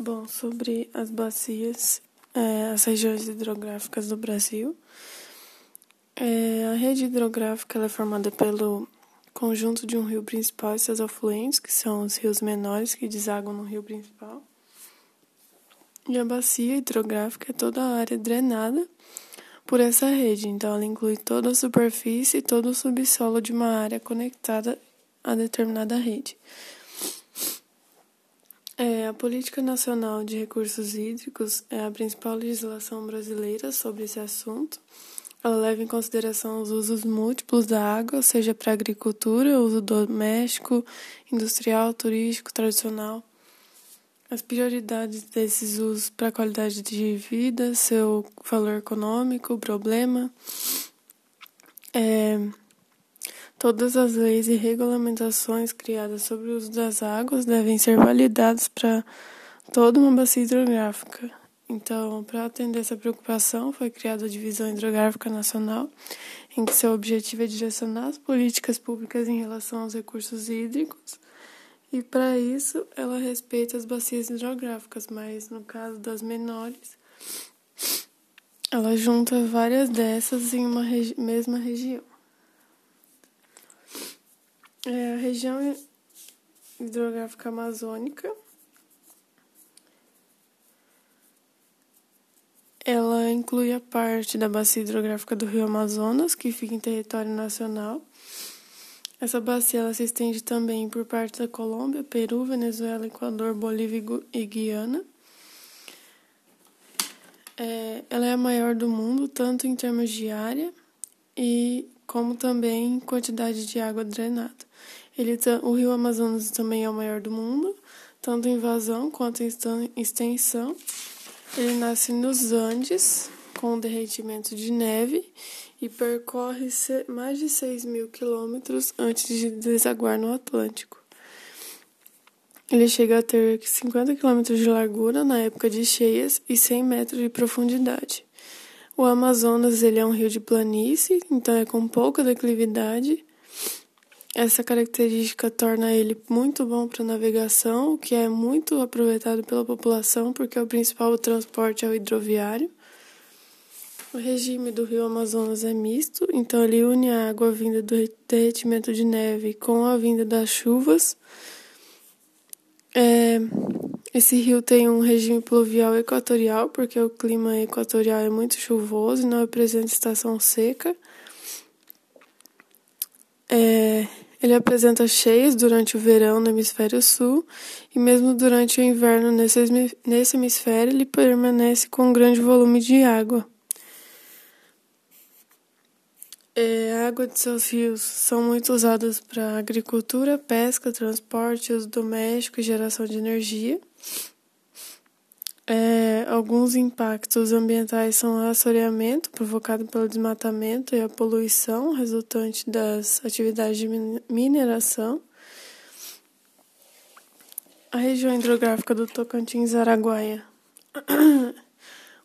Bom, sobre as bacias, é, as regiões hidrográficas do Brasil. É, a rede hidrográfica é formada pelo conjunto de um rio principal e seus afluentes, que são os rios menores que desaguam no rio principal. E a bacia hidrográfica é toda a área drenada por essa rede, então ela inclui toda a superfície e todo o subsolo de uma área conectada a determinada rede. É, a Política Nacional de Recursos Hídricos é a principal legislação brasileira sobre esse assunto. Ela leva em consideração os usos múltiplos da água, seja para agricultura, uso doméstico, industrial, turístico, tradicional. As prioridades desses usos para a qualidade de vida, seu valor econômico, problema. É, Todas as leis e regulamentações criadas sobre o uso das águas devem ser validadas para toda uma bacia hidrográfica. Então, para atender essa preocupação, foi criada a Divisão Hidrográfica Nacional, em que seu objetivo é direcionar as políticas públicas em relação aos recursos hídricos. E para isso, ela respeita as bacias hidrográficas, mas no caso das menores, ela junta várias dessas em uma regi mesma região. É a região hidrográfica amazônica. Ela inclui a parte da bacia hidrográfica do Rio Amazonas, que fica em território nacional. Essa bacia ela se estende também por parte da Colômbia, Peru, Venezuela, Equador, Bolívia e Guiana. É, ela é a maior do mundo, tanto em termos de área e como também quantidade de água drenada. Ele, o rio Amazonas também é o maior do mundo, tanto em vazão quanto em extensão. Ele nasce nos Andes, com derretimento de neve, e percorre mais de 6 mil quilômetros antes de desaguar no Atlântico. Ele chega a ter 50 quilômetros de largura na época de cheias e 100 metros de profundidade. O Amazonas ele é um rio de planície, então é com pouca declividade essa característica torna ele muito bom para navegação, o que é muito aproveitado pela população, porque o principal transporte é o hidroviário. O regime do rio Amazonas é misto, então ele une a água vinda do derretimento de neve com a vinda das chuvas. É, esse rio tem um regime pluvial equatorial, porque o clima equatorial é muito chuvoso e não apresenta estação seca. É, ele apresenta cheias durante o verão no hemisfério sul e mesmo durante o inverno nesse, nesse hemisfério ele permanece com um grande volume de água. É, a água de seus rios são muito usadas para agricultura, pesca, transporte, uso doméstico e geração de energia. É, alguns impactos ambientais são o assoreamento provocado pelo desmatamento e a poluição resultante das atividades de mineração. A região hidrográfica do Tocantins Araguaia.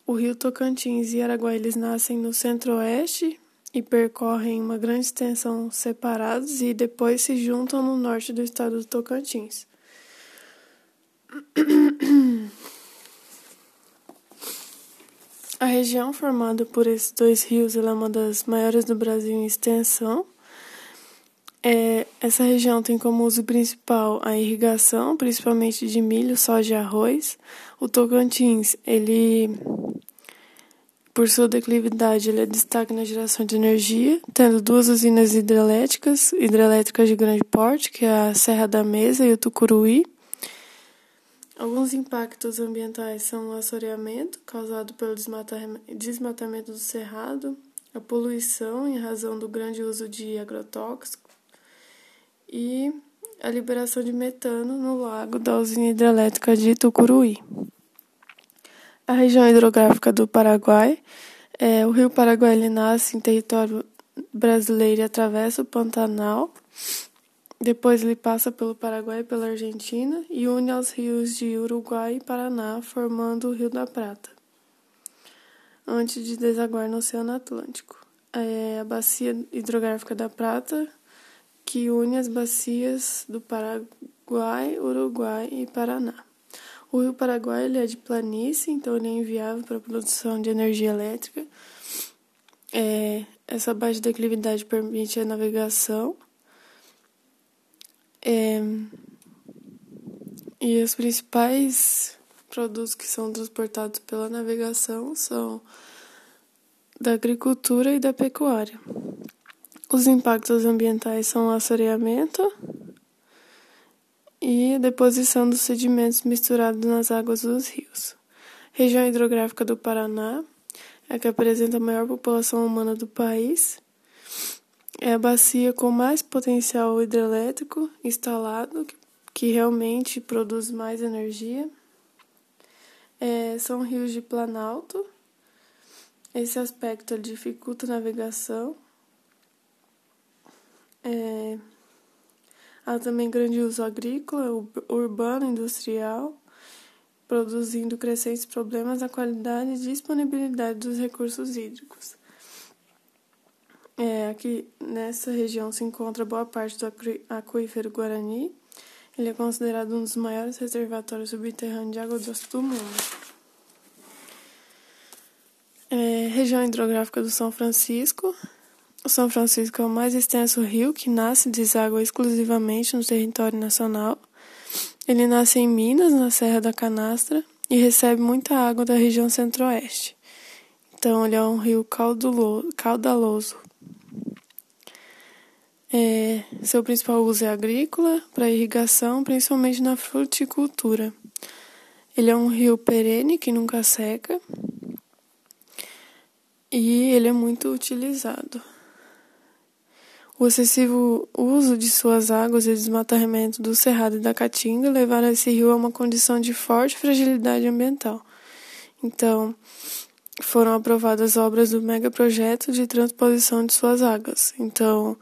o rio Tocantins e Araguaia eles nascem no centro-oeste e percorrem uma grande extensão separados e depois se juntam no norte do estado do Tocantins. A região formada por esses dois rios é uma das maiores do Brasil em extensão. É, essa região tem como uso principal a irrigação, principalmente de milho, soja e arroz. O Tocantins, ele, por sua declividade, ele é destaque na geração de energia, tendo duas usinas hidrelétricas, hidrelétricas de grande porte, que é a Serra da Mesa e o Tucuruí. Alguns impactos ambientais são o assoreamento, causado pelo desmatamento do cerrado, a poluição em razão do grande uso de agrotóxicos e a liberação de metano no lago da usina hidrelétrica de Tucuruí. A região hidrográfica do Paraguai, é, o rio Paraguai nasce em território brasileiro e atravessa o Pantanal depois ele passa pelo Paraguai e pela Argentina e une aos rios de Uruguai e Paraná, formando o Rio da Prata, antes de desaguar no Oceano Atlântico. É a bacia hidrográfica da Prata, que une as bacias do Paraguai, Uruguai e Paraná. O Rio Paraguai ele é de planície, então ele é inviável para a produção de energia elétrica. É, essa baixa declividade permite a navegação. É, e os principais produtos que são transportados pela navegação são da agricultura e da pecuária. Os impactos ambientais são o assoreamento, e deposição dos sedimentos misturados nas águas dos rios. Região hidrográfica do Paraná é a que apresenta a maior população humana do país. É a bacia com mais potencial hidrelétrico instalado, que realmente produz mais energia. É, são rios de planalto. Esse aspecto dificulta a navegação. É, Há também grande uso agrícola, urbano, industrial, produzindo crescentes problemas na qualidade e disponibilidade dos recursos hídricos. É, aqui nessa região se encontra boa parte do aquífero Guarani. Ele é considerado um dos maiores reservatórios subterrâneos de água doce do mundo. É, região hidrográfica do São Francisco, o São Francisco é o mais extenso rio que nasce e deságua exclusivamente no território nacional. Ele nasce em Minas, na Serra da Canastra, e recebe muita água da região centro-oeste. Então, ele é um rio caudaloso. É, seu principal uso é agrícola, para irrigação, principalmente na fruticultura. Ele é um rio perene que nunca seca e ele é muito utilizado. O excessivo uso de suas águas e desmatamento do Cerrado e da Caatinga levaram esse rio a uma condição de forte fragilidade ambiental. Então, foram aprovadas obras do megaprojeto de transposição de suas águas. Então,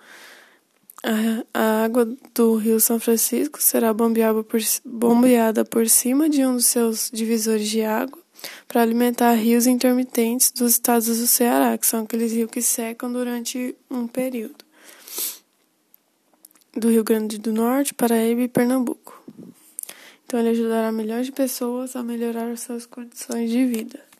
a, água do Rio São Francisco será por, bombeada por cima de um dos seus divisores de água para alimentar rios intermitentes dos estados do Ceará, que são aqueles rios que secam durante um período do Rio Grande do Norte, Paraíba e Pernambuco. Então, ele ajudará milhões de pessoas a melhorar suas condições de vida.